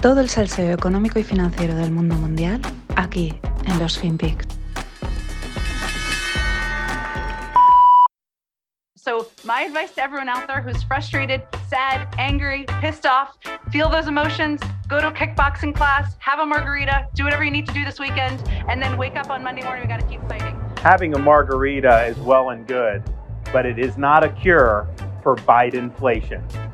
Todo el salseo económico y financiero del mundo mundial aquí en los FinPix. So, my advice to everyone out there who's frustrated, sad, angry, pissed off, feel those emotions, go to a kickboxing class, have a margarita, do whatever you need to do this weekend, and then wake up on Monday morning. We got to keep fighting. Having a margarita is well and good, but it is not a cure for Bidenflation.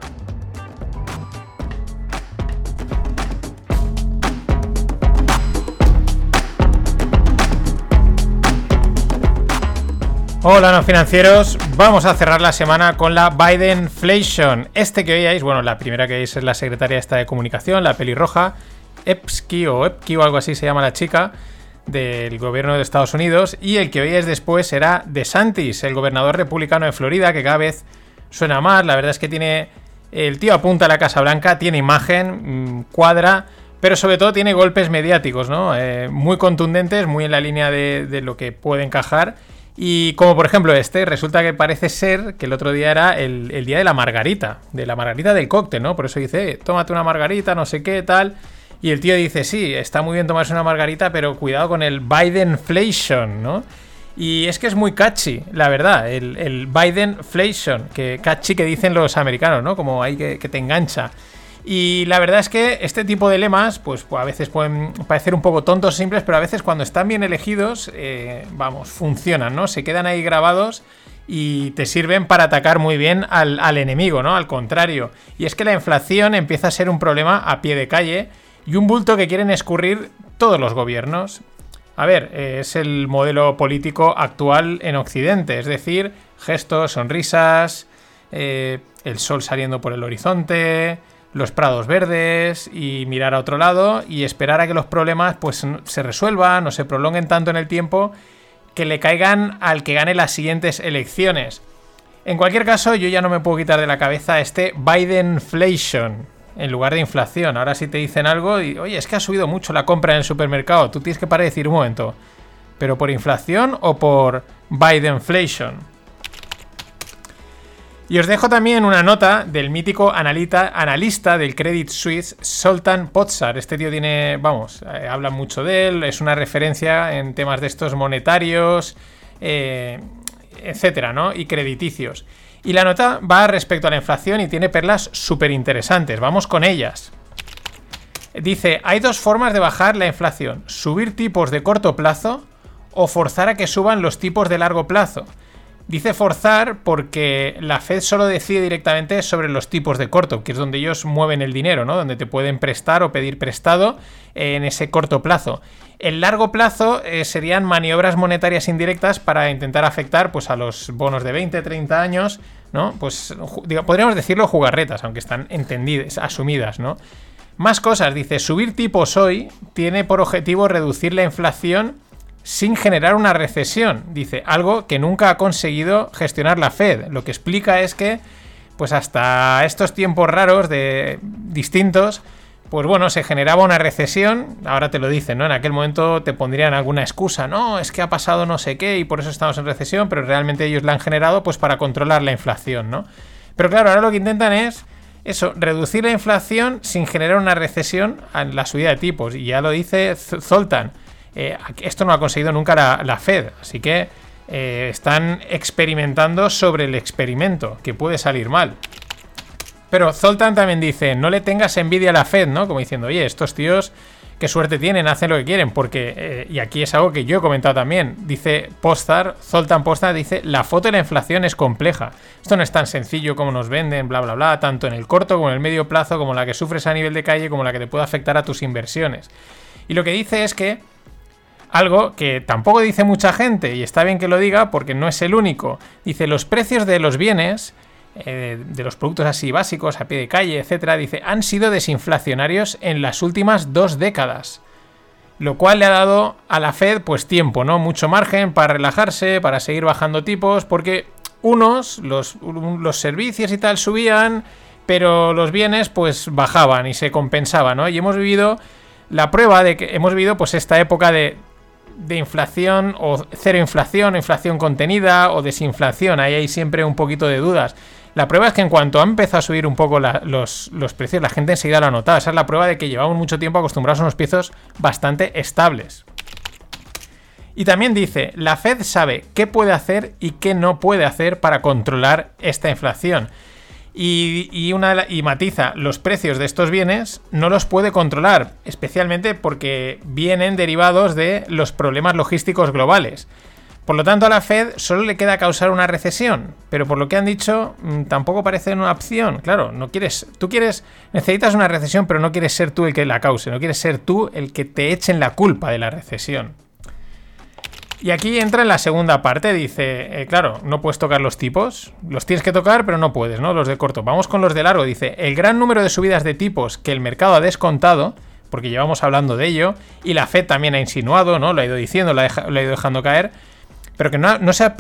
Hola no financieros, vamos a cerrar la semana con la Bidenflation. Este que veíais, bueno, la primera que veis es la secretaria esta de comunicación, la pelirroja, Epsky o Epki o algo así se llama la chica del gobierno de Estados Unidos y el que veíais después era DeSantis, el gobernador republicano de Florida que cada vez suena más, la verdad es que tiene el tío apunta a la Casa Blanca, tiene imagen, mm, cuadra, pero sobre todo tiene golpes mediáticos, ¿no? Eh, muy contundentes, muy en la línea de, de lo que puede encajar y como por ejemplo este, resulta que parece ser que el otro día era el, día de la margarita, de la margarita del cóctel, ¿no? Por eso dice, tómate una margarita, no sé qué, tal. Y el tío dice, sí, está muy bien tomarse una margarita, pero cuidado con el Bidenflation, ¿no? Y es que es muy catchy, la verdad, el, el Bidenflation, que catchy que dicen los americanos, ¿no? Como ahí que te engancha. Y la verdad es que este tipo de lemas, pues, a veces pueden parecer un poco tontos, simples, pero a veces cuando están bien elegidos, eh, vamos, funcionan, ¿no? Se quedan ahí grabados y te sirven para atacar muy bien al, enemigo, ¿no? Al contrario. Y es que la inflación empieza a ser un problema a pie de calle y un bulto que quieren escurrir todos los gobiernos. A ver, es el modelo político actual en Occidente, es decir, gestos, sonrisas, eh, el sol saliendo por el horizonte, los prados verdes y mirar a otro lado y esperar a que los problemas pues se resuelvan o se prolonguen tanto en el tiempo que le caigan al que gane las siguientes elecciones. En cualquier caso, yo ya no me puedo quitar de la cabeza este Bidenflation en lugar de inflación. Ahora si te dicen algo y, oye, es que ha subido mucho la compra en el supermercado, tú tienes que parar y decir un momento, ¿pero por inflación o por Bidenflation? Y os dejo también una nota del mítico analista del Credit Suisse, Sultan Potsar. Este tío tiene, vamos, eh, habla mucho de él, es una referencia en temas de estos monetarios, eh, etcétera, ¿no? Y crediticios. Y la nota va respecto a la inflación y tiene perlas súper interesantes. Vamos con ellas. Dice, hay dos formas de bajar la inflación. Subir tipos de corto plazo o forzar a que suban los tipos de largo plazo. Dice forzar porque la Fed solo decide directamente sobre los tipos de corto, que es donde ellos mueven el dinero, ¿no? Donde te pueden prestar o pedir prestado en ese corto plazo. El largo plazo eh, serían maniobras monetarias indirectas para intentar afectar pues, a los bonos de 20, 30 años, ¿no? Pues podríamos decirlo jugarretas, aunque están entendidas, asumidas, ¿no? Más cosas, dice, subir tipos hoy tiene por objetivo reducir la inflación sin generar una recesión. Dice, algo que nunca ha conseguido gestionar la Fed. Lo que explica es que, pues hasta estos tiempos raros de distintos, pues bueno, se generaba una recesión, ahora te lo dicen, ¿no? En aquel momento te pondrían alguna excusa, no, es que ha pasado no sé qué y por eso estamos en recesión, pero realmente ellos la han generado pues para controlar la inflación, ¿no? Pero claro, ahora lo que intentan es eso, reducir la inflación sin generar una recesión en la subida de tipos. Y ya lo dice Zoltan. Eh, esto no ha conseguido nunca la, Fed, así que eh, están experimentando sobre el experimento, que puede salir mal. Pero Zoltan también dice, no le tengas envidia a la Fed, ¿no? Como diciendo, oye, estos tíos, qué suerte tienen, hacen lo que quieren, porque, eh, y aquí es algo que yo he comentado también, dice Postar, Zoltan Postar dice, la foto de la inflación es compleja. Esto no es tan sencillo como nos venden, bla, bla, bla, tanto en el corto como en el medio plazo, como la que sufres a nivel de calle, como la que te puede afectar a tus inversiones. Y lo que dice es que algo que tampoco dice mucha gente, y está bien que lo diga porque no es el único. Dice, los precios de los bienes, eh, de los productos así básicos, a pie de calle, etcétera, dice, han sido desinflacionarios en las últimas dos décadas. Lo cual le ha dado a la Fed, pues tiempo, ¿no? Mucho margen para relajarse, para seguir bajando tipos, porque unos, los, los servicios y tal subían, pero los bienes, pues bajaban y se compensaban, ¿no? Y hemos vivido la prueba de que hemos vivido, pues, esta época de de inflación o cero inflación, inflación contenida o desinflación. Ahí hay siempre un poquito de dudas. La prueba es que en cuanto ha empezado a subir un poco los, los, precios, la gente enseguida lo ha notado. Esa es la prueba de que llevamos mucho tiempo acostumbrados a unos precios bastante estables. Y también dice, la Fed sabe qué puede hacer y qué no puede hacer para controlar esta inflación. Y, una, y matiza, los precios de estos bienes no los puede controlar, especialmente porque vienen derivados de los problemas logísticos globales. Por lo tanto, a la Fed solo le queda causar una recesión, pero por lo que han dicho, mm, tampoco parece una opción. Claro, no quieres, tú quieres, necesitas una recesión, pero no quieres ser tú el que la cause, no quieres ser tú el que te echen la culpa de la recesión. Y aquí entra en la segunda parte, dice, eh, claro, no puedes tocar los tipos, los tienes que tocar, pero no puedes, ¿no? Los de corto. Vamos con los de largo, dice, el gran número de subidas de tipos que el mercado ha descontado, porque llevamos hablando de ello, y la Fed también ha insinuado, ¿no? Lo ha ido diciendo, lo ha, ido dejando caer, pero que no, se ha,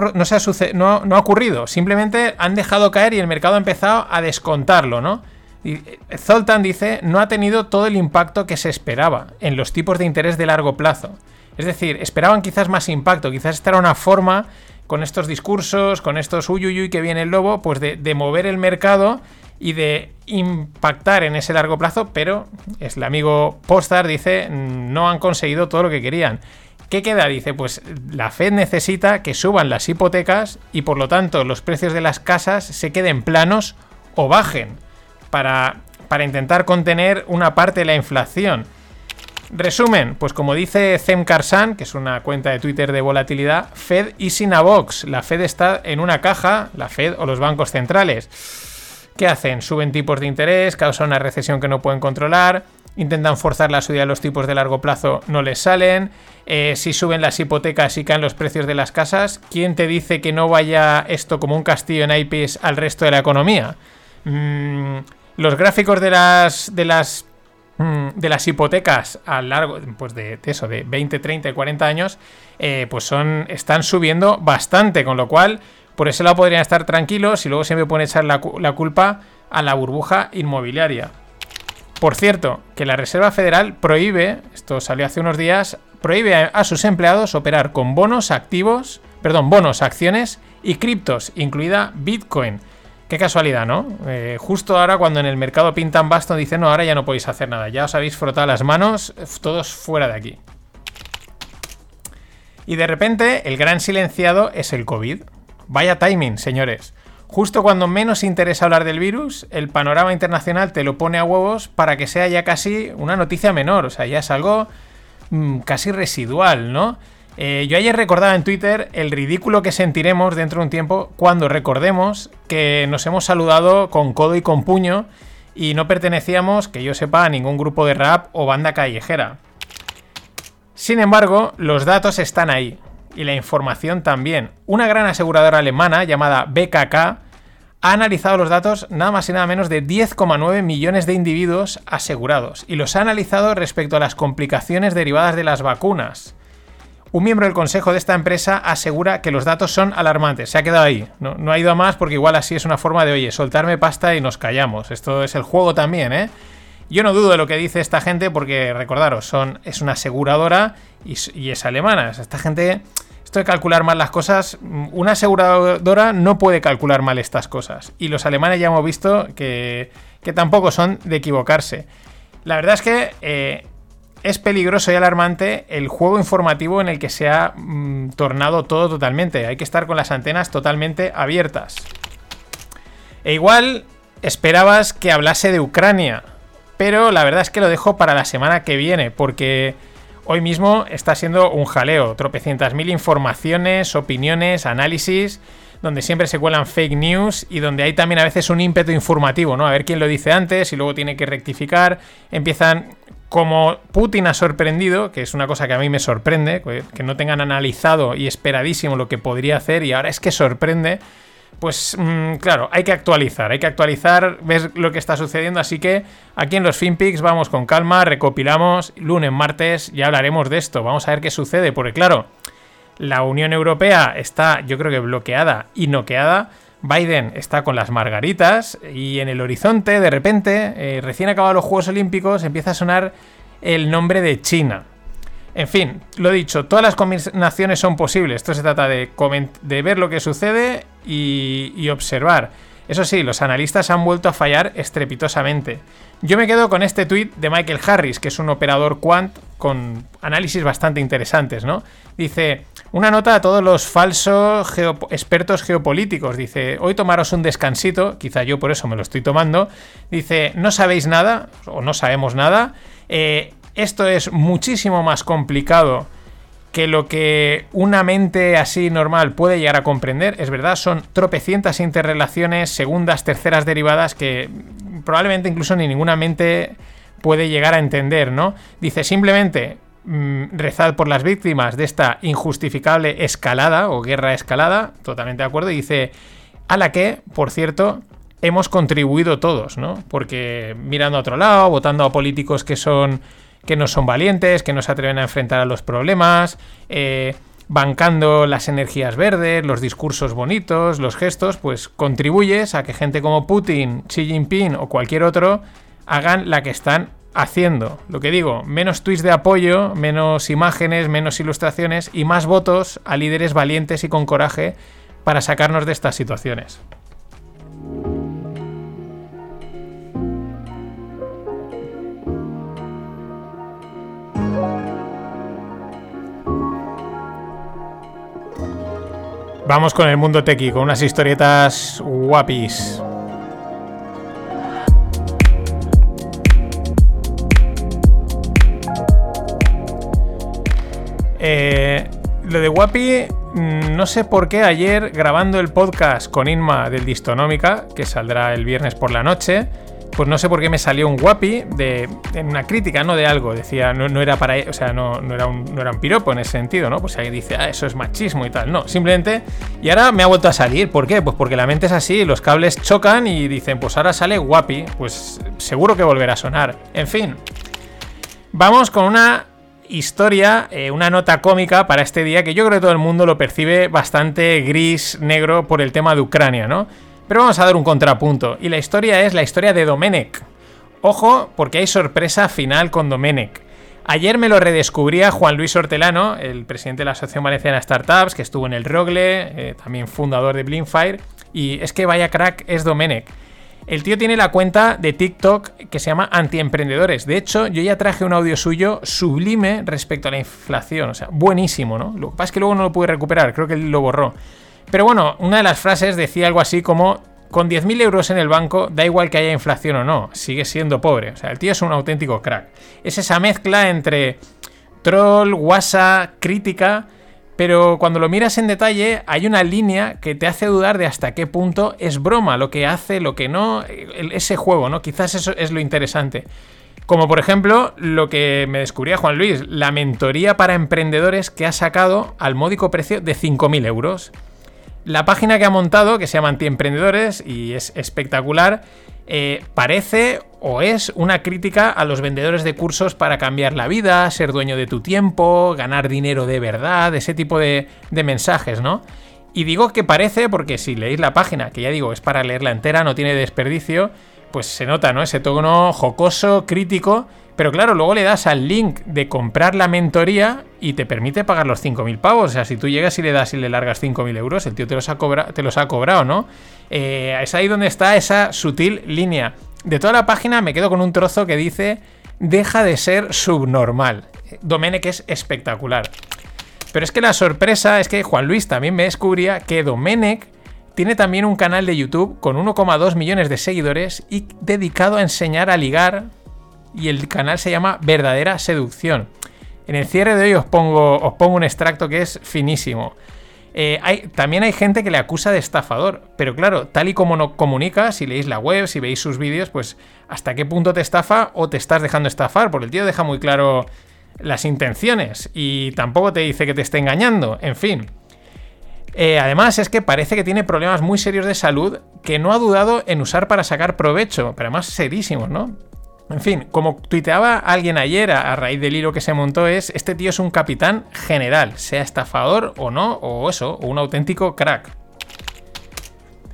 no, no, ha ocurrido, simplemente han dejado caer y el mercado ha empezado a descontarlo, ¿no? Y eh, Zoltan dice, no ha tenido todo el impacto que se esperaba en los tipos de interés de largo plazo. Es decir, esperaban quizás más impacto, quizás esta era una forma con estos discursos, con estos uyuyuy que viene el lobo, pues de, mover el mercado y de impactar en ese largo plazo, pero es el amigo Postar dice, no han conseguido todo lo que querían. ¿Qué queda? Dice, pues la Fed necesita que suban las hipotecas y por lo tanto los precios de las casas se queden planos o bajen para, para intentar contener una parte de la inflación. Resumen, pues como dice Zem Karsan, que es una cuenta de Twitter de volatilidad, Fed y sin box. La Fed está en una caja, la Fed o los bancos centrales. ¿Qué hacen? Suben tipos de interés, causan una recesión que no pueden controlar, intentan forzar la subida de los tipos de largo plazo, no les salen. Eh, si suben las hipotecas y caen los precios de las casas, ¿quién te dice que no vaya esto como un castillo en IPs al resto de la economía? Mm, los gráficos de las, de las de las hipotecas a largo pues de, eso de 20, 30 y 40 años eh, pues son están subiendo bastante con lo cual por ese lado podrían estar tranquilos y luego siempre pueden echar la, la culpa a la burbuja inmobiliaria. Por cierto que la Reserva Federal prohíbe esto salió hace unos días prohíbe a, a sus empleados operar con bonos activos perdón bonos acciones y criptos incluida Bitcoin Qué casualidad, ¿no? Eh, justo ahora cuando en el mercado pintan basto dicen, no, ahora ya no podéis hacer nada, ya os habéis frotado las manos, todos fuera de aquí. Y de repente el gran silenciado es el COVID. Vaya timing, señores. Justo cuando menos interesa hablar del virus, el panorama internacional te lo pone a huevos para que sea ya casi una noticia menor, o sea, ya es algo mm, casi residual, ¿no? Eh, yo ayer recordaba en Twitter el ridículo que sentiremos dentro de un tiempo cuando recordemos que nos hemos saludado con codo y con puño y no pertenecíamos, que yo sepa, a ningún grupo de rap o banda callejera. Sin embargo, los datos están ahí y la información también. Una gran aseguradora alemana llamada BKK ha analizado los datos nada más y nada menos de 10,9 millones de individuos asegurados y los ha analizado respecto a las complicaciones derivadas de las vacunas. Un miembro del consejo de esta empresa asegura que los datos son alarmantes. Se ha quedado ahí. No, ha ido a más porque igual así es una forma de, oye, soltarme pasta y nos callamos. Esto es el juego también, ¿eh? Yo no dudo de lo que dice esta gente porque, recordaros, son, es una aseguradora y, es alemana. Esta gente, esto de calcular mal las cosas, una aseguradora no puede calcular mal estas cosas. Y los alemanes ya hemos visto que, que tampoco son de equivocarse. La verdad es que eh, es peligroso y alarmante el juego informativo en el que se ha mm, tornado todo totalmente. Hay que estar con las antenas totalmente abiertas. E igual esperabas que hablase de Ucrania, pero la verdad es que lo dejo para la semana que viene, porque hoy mismo está siendo un jaleo, tropecientas mil informaciones, opiniones, análisis, donde siempre se cuelan fake news y donde hay también a veces un ímpetu informativo, ¿no? A ver quién lo dice antes y luego tiene que rectificar, empiezan como Putin ha sorprendido, que es una cosa que a mí me sorprende, que no tengan analizado y esperadísimo lo que podría hacer y ahora es que sorprende, pues mm, claro, hay que actualizar, hay que actualizar, ver lo que está sucediendo, así que aquí en los FinPix vamos con calma, recopilamos, lunes, martes, ya hablaremos de esto, vamos a ver qué sucede, porque claro, la Unión Europea está yo creo que bloqueada y noqueada, Biden está con las margaritas y en el horizonte, de repente, eh, recién acabados los Juegos Olímpicos, empieza a sonar el nombre de China. En fin, lo dicho, todas las combinaciones son posibles. Esto se trata de, de ver lo que sucede y, observar. Eso sí, los analistas han vuelto a fallar estrepitosamente. Yo me quedo con este tweet de Michael Harris, que es un operador quant con análisis bastante interesantes, ¿no? Dice, una nota a todos los falsos expertos geopolíticos. Dice, hoy tomaros un descansito, quizá yo por eso me lo estoy tomando. Dice, no sabéis nada, o no sabemos nada. Eh, esto es muchísimo más complicado que lo que una mente así normal puede llegar a comprender, es verdad, son tropecientas interrelaciones, segundas, terceras derivadas que probablemente incluso ni ninguna mente puede llegar a entender, ¿no? Dice simplemente mm, rezad por las víctimas de esta injustificable escalada o guerra escalada, totalmente de acuerdo, y dice a la que, por cierto, hemos contribuido todos, ¿no? Porque mirando a otro lado, votando a políticos que son que no son valientes, que no se atreven a enfrentar a los problemas, eh, bancando las energías verdes, los discursos bonitos, los gestos, pues contribuyes a que gente como Putin, Xi Jinping o cualquier otro hagan la que están haciendo. Lo que digo, menos tweets de apoyo, menos imágenes, menos ilustraciones y más votos a líderes valientes y con coraje para sacarnos de estas situaciones. Vamos con el mundo tequi, con unas historietas guapis. Eh, lo de Guapi, mm, no sé por qué ayer grabando el podcast con Inma del Distonómica, que saldrá el viernes por la noche, pues no sé por qué me salió un guapi de en una crítica, ¿no? De algo. Decía, no, era para. O sea, no, era un, no era un piropo en ese sentido, ¿no? Pues ahí dice, ah, eso es machismo y tal. No, simplemente. Y ahora me ha vuelto a salir. ¿Por qué? Pues porque la mente es así, los cables chocan y dicen, pues ahora sale guapi. Pues seguro que volverá a sonar. En fin. Vamos con una historia, eh, una nota cómica para este día que yo creo que todo el mundo lo percibe bastante gris, negro por el tema de Ucrania, ¿no? Pero vamos a dar un contrapunto. Y la historia es la historia de Domenech. Ojo, porque hay sorpresa final con Domenech. Ayer me lo redescubría Juan Luis Hortelano, el presidente de la Asociación Valenciana Startups, que estuvo en el Rogle, eh, también fundador de Blinkfire. Y es que vaya crack es Domenech. El tío tiene la cuenta de TikTok que se llama Antiemprendedores. De hecho, yo ya traje un audio suyo sublime respecto a la inflación. O sea, buenísimo, ¿no? Lo que pasa es que luego no lo pude recuperar, creo que lo borró. Pero bueno, una de las frases decía algo así como, con 10.000 euros en el banco, da igual que haya inflación o no, sigue siendo pobre. O sea, el tío es un auténtico crack. Es esa mezcla entre troll, WhatsApp, crítica, pero cuando lo miras en detalle hay una línea que te hace dudar de hasta qué punto es broma lo que hace, lo que no, ese juego, ¿no? Quizás eso es lo interesante. Como por ejemplo lo que me descubría Juan Luis, la mentoría para emprendedores que ha sacado al módico precio de 5.000 euros. La página que ha montado, que se llama Antiemprendedores y es espectacular, eh, parece o es una crítica a los vendedores de cursos para cambiar la vida, ser dueño de tu tiempo, ganar dinero de verdad, ese tipo de, de mensajes, ¿no? Y digo que parece porque si leéis la página, que ya digo, es para leerla entera, no tiene desperdicio, pues se nota, ¿no? Ese tono jocoso, crítico, pero claro, luego le das al link de comprar la mentoría y te permite pagar los 5.000 pavos. O sea, si tú llegas y le das y le largas 5.000 euros, el tío te los ha, te los ha cobrado, ¿no? Eh, es ahí donde está esa sutil línea. De toda la página me quedo con un trozo que dice, deja de ser subnormal. Domenech es espectacular. Pero es que la sorpresa es que Juan Luis también me descubría que Domenech tiene también un canal de YouTube con 1,2 millones de seguidores y dedicado a enseñar a ligar y el canal se llama Verdadera Seducción. En el cierre de hoy os pongo, un extracto que es finísimo. Eh, hay, también hay gente que le acusa de estafador, pero claro, tal y como no comunica, si leéis la web, si veis sus vídeos, pues hasta qué punto te estafa o te estás dejando estafar, porque el tío deja muy claro las intenciones y tampoco te dice que te esté engañando, en fin. Eh, además es que parece que tiene problemas muy serios de salud que no ha dudado en usar para sacar provecho, pero además serísimos, ¿no? En fin, como tuiteaba alguien ayer a, raíz del hilo que se montó es, este tío es un capitán general, sea estafador o no, o eso, o un auténtico crack.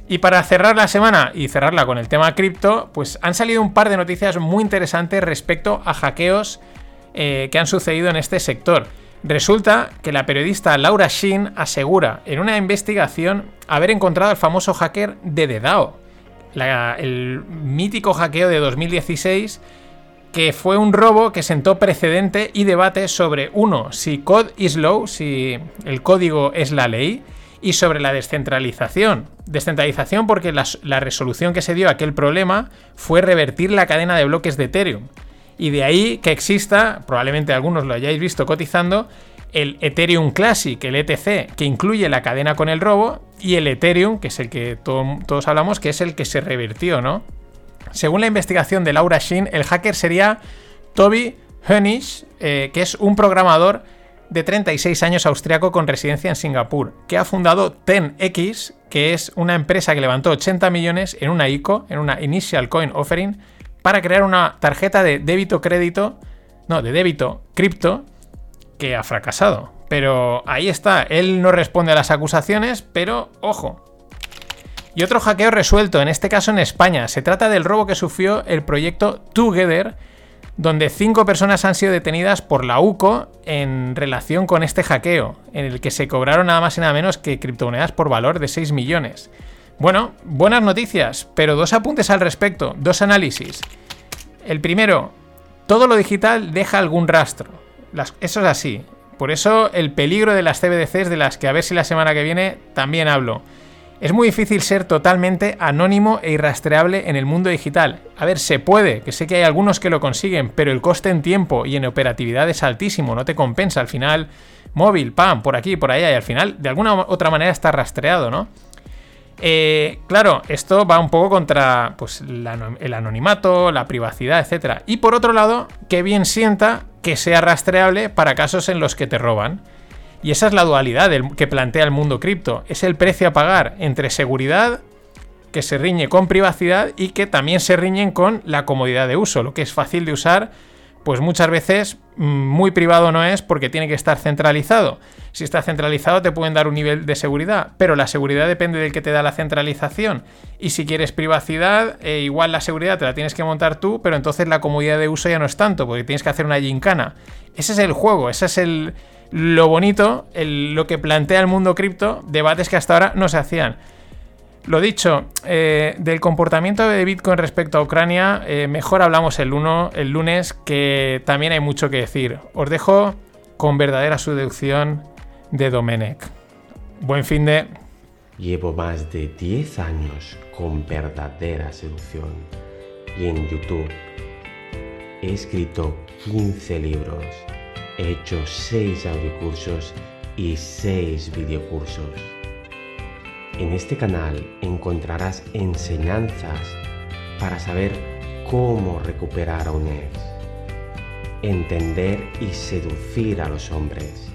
Y para cerrar la semana y cerrarla con el tema cripto, pues han salido un par de noticias muy interesantes respecto a hackeos eh, que han sucedido en este sector. Resulta que la periodista Laura Shin asegura en una investigación haber encontrado al famoso hacker de DDAO el mítico hackeo de 2016 que fue un robo que sentó precedente y debate sobre, uno, si code is law, si el código es la ley, y sobre la descentralización. Descentralización porque la, la, resolución que se dio a aquel problema fue revertir la cadena de bloques de Ethereum. Y de ahí que exista, probablemente algunos lo hayáis visto cotizando, el Ethereum Classic, el ETC, que incluye la cadena con el robo, y el Ethereum, que es el que todos hablamos, que es el que se revirtió, ¿no? Según la investigación de Laura Shin, el hacker sería Toby Hönisch, eh, que es un programador de 36 años austriaco con residencia en Singapur, que ha fundado 10X, que es una empresa que levantó 80 millones en una ICO, en una Initial Coin Offering, para crear una tarjeta de débito crédito, no, de débito cripto, que ha fracasado. Pero ahí está, él no responde a las acusaciones, pero ojo, y otro hackeo resuelto, en este caso en España. Se trata del robo que sufrió el proyecto Together, donde cinco personas han sido detenidas por la UCO en relación con este hackeo, en el que se cobraron nada más y nada menos que criptomonedas por valor de 6 millones. Bueno, buenas noticias, pero dos apuntes al respecto, dos análisis. El primero, todo lo digital deja algún rastro. Eso es así. Por eso el peligro de las CBDCs, de las que a ver si la semana que viene también hablo. Es muy difícil ser totalmente anónimo e irrastreable en el mundo digital. A ver, se puede, que sé que hay algunos que lo consiguen, pero el coste en tiempo y en operatividad es altísimo, no te compensa. Al final, móvil, pam, por aquí, por allá, y al final, de alguna u otra manera está rastreado, ¿no? Eh, claro, esto va un poco contra pues, el anonimato, la privacidad, etc. Y por otro lado, que bien sienta que sea rastreable para casos en los que te roban. Y esa es la dualidad que plantea el mundo cripto. Es el precio a pagar entre seguridad, que se riñe con privacidad y que también se riñen con la comodidad de uso. Lo que es fácil de usar, pues muchas veces mm, muy privado no es porque tiene que estar centralizado. Si está centralizado te pueden dar un nivel de seguridad, pero la seguridad depende del que te da la centralización. Y si quieres privacidad, eh, igual la seguridad te la tienes que montar tú, pero entonces la comodidad de uso ya no es tanto, porque tienes que hacer una gincana. Ese es el juego, ese es el, lo bonito, lo que plantea el mundo cripto, debates que hasta ahora no se hacían. Lo dicho, eh, del comportamiento de Bitcoin respecto a Ucrania, eh, mejor hablamos el, el lunes, que también hay mucho que decir. Os dejo con verdadera seducción de Domenech. Buen fin de... Llevo más de 10 años con verdadera seducción y en YouTube he escrito 15 libros he hecho 6 audiocursos y 6 videocursos. En este canal encontrarás enseñanzas para saber cómo recuperar a un ex, entender y seducir a los hombres,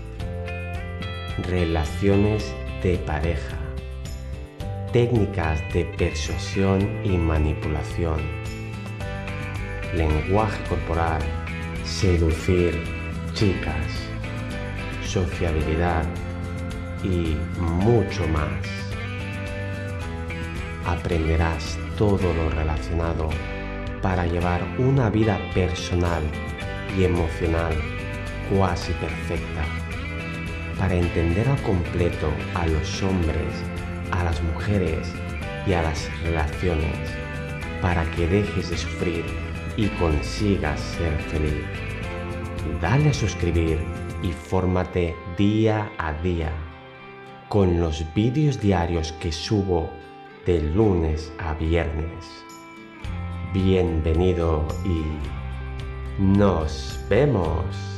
relaciones de pareja, técnicas de persuasión y manipulación, lenguaje corporal, seducir chicas, sociabilidad y mucho más. Aprenderás todo lo relacionado para llevar una vida personal y emocional cuasi perfecta, para entender al completo a los hombres, a las mujeres y a las relaciones, para que dejes de sufrir y consigas ser feliz. Dale a suscribir y fórmate día a día. Con los vídeos diarios que subo de lunes a viernes. Bienvenido y nos vemos.